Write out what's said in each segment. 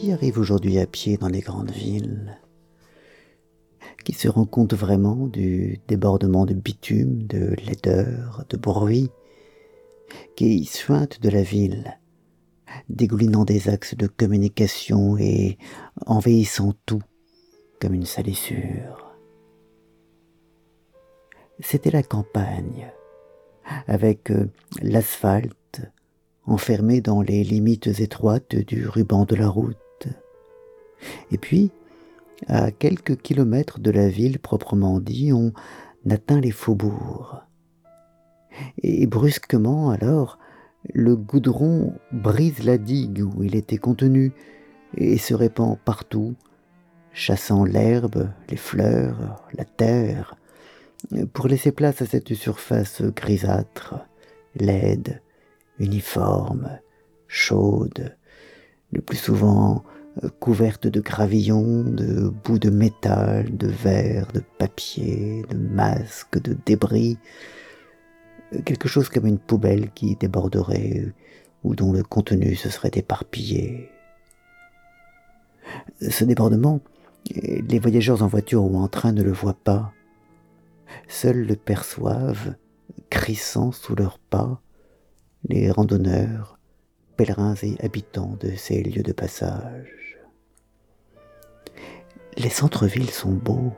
Qui arrive aujourd'hui à pied dans les grandes villes? Qui se rend compte vraiment du débordement de bitume, de laideur, de bruit? Qui suinte de la ville, dégoulinant des axes de communication et envahissant tout comme une salissure? C'était la campagne, avec euh, l'asphalte enfermé dans les limites étroites du ruban de la route. Et puis, à quelques kilomètres de la ville proprement dit, on atteint les faubourgs. Et brusquement, alors, le goudron brise la digue où il était contenu et se répand partout, chassant l'herbe, les fleurs, la terre, pour laisser place à cette surface grisâtre, laide, uniforme, chaude, le plus souvent couverte de gravillons, de bouts de métal, de verre, de papier, de masques, de débris, quelque chose comme une poubelle qui déborderait ou dont le contenu se serait éparpillé. Ce débordement, les voyageurs en voiture ou en train ne le voient pas. Seuls le perçoivent, crissant sous leurs pas, les randonneurs, pèlerins et habitants de ces lieux de passage. Les centres-villes sont beaux,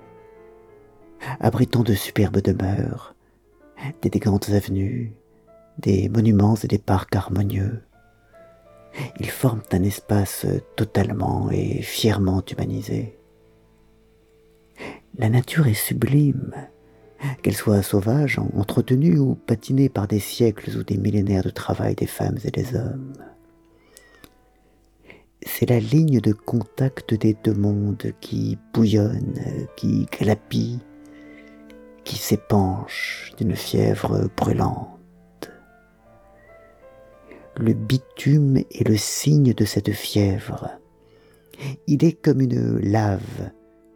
abritant de superbes demeures, d'élégantes avenues, des monuments et des parcs harmonieux. Ils forment un espace totalement et fièrement humanisé. La nature est sublime, qu'elle soit sauvage, entretenue ou patinée par des siècles ou des millénaires de travail des femmes et des hommes. C'est la ligne de contact des deux mondes qui bouillonne, qui glapit, qui s'épanche d'une fièvre brûlante. Le bitume est le signe de cette fièvre. Il est comme une lave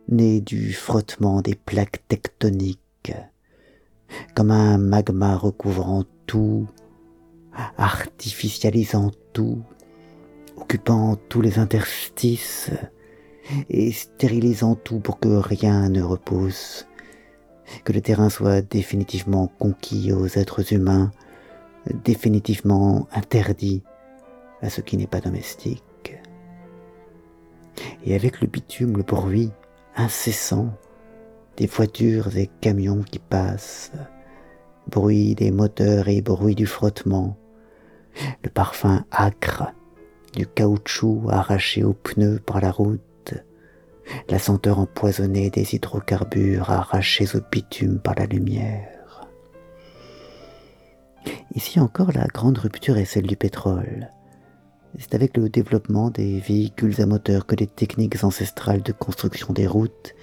née du frottement des plaques tectoniques comme un magma recouvrant tout, artificialisant tout, occupant tous les interstices et stérilisant tout pour que rien ne repousse, que le terrain soit définitivement conquis aux êtres humains, définitivement interdit à ce qui n'est pas domestique. Et avec le bitume, le bruit incessant des voitures et camions qui passent, bruit des moteurs et bruit du frottement, le parfum âcre du caoutchouc arraché aux pneus par la route, la senteur empoisonnée des hydrocarbures arrachés au bitume par la lumière. Ici encore, la grande rupture est celle du pétrole. C'est avec le développement des véhicules à moteur que les techniques ancestrales de construction des routes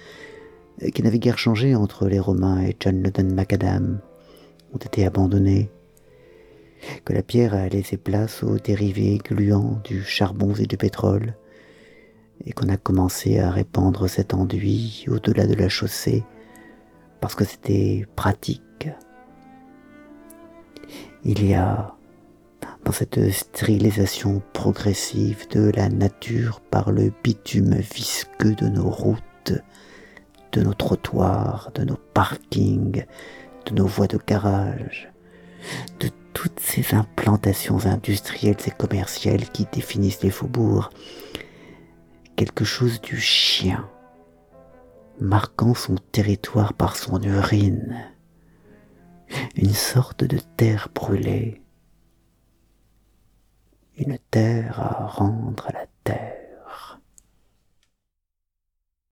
euh, qui n'avait guère changé entre les Romains et John Loden Macadam, ont été abandonnés, que la pierre a laissé place aux dérivés gluants du charbon et du pétrole, et qu'on a commencé à répandre cet enduit au-delà de la chaussée parce que c'était pratique. Il y a dans cette stérilisation progressive de la nature par le bitume visqueux de nos routes de nos trottoirs, de nos parkings, de nos voies de garage, ces implantations industrielles et commerciales qui définissent les faubourgs, quelque chose du chien, marquant son territoire par son urine, une sorte de terre brûlée, une terre à rendre à la